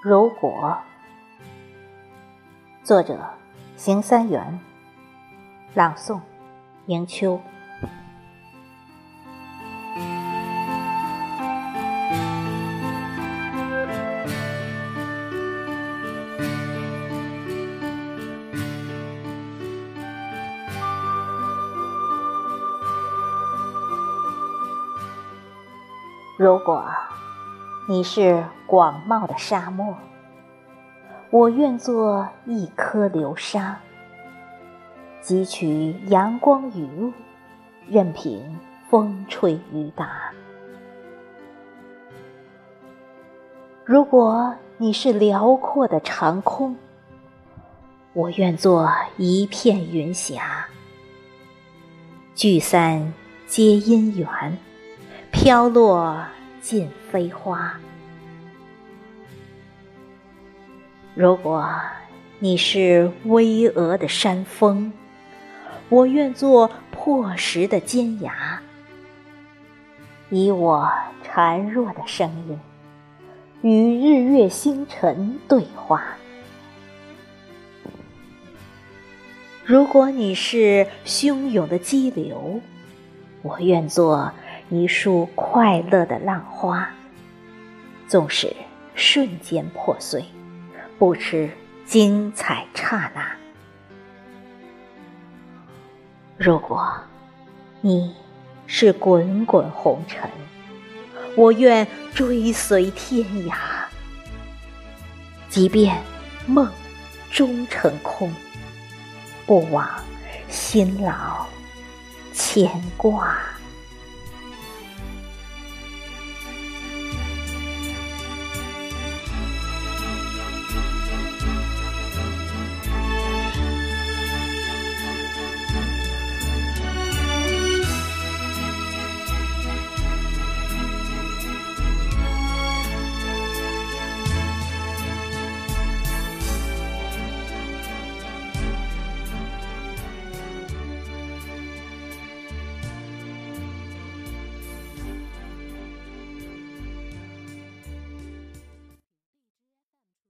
如果，作者：邢三元，朗诵：迎秋。如果你是广袤的沙漠，我愿做一颗流沙，汲取阳光雨露，任凭风吹雨打。如果你是辽阔的长空，我愿做一片云霞，聚散皆因缘。飘落尽飞花。如果你是巍峨的山峰，我愿做破石的尖牙，以我孱弱的声音与日月星辰对话。如果你是汹涌的激流，我愿做。一束快乐的浪花，纵使瞬间破碎，不知精彩刹那。如果你是滚滚红尘，我愿追随天涯。即便梦终成空，不枉辛劳牵挂。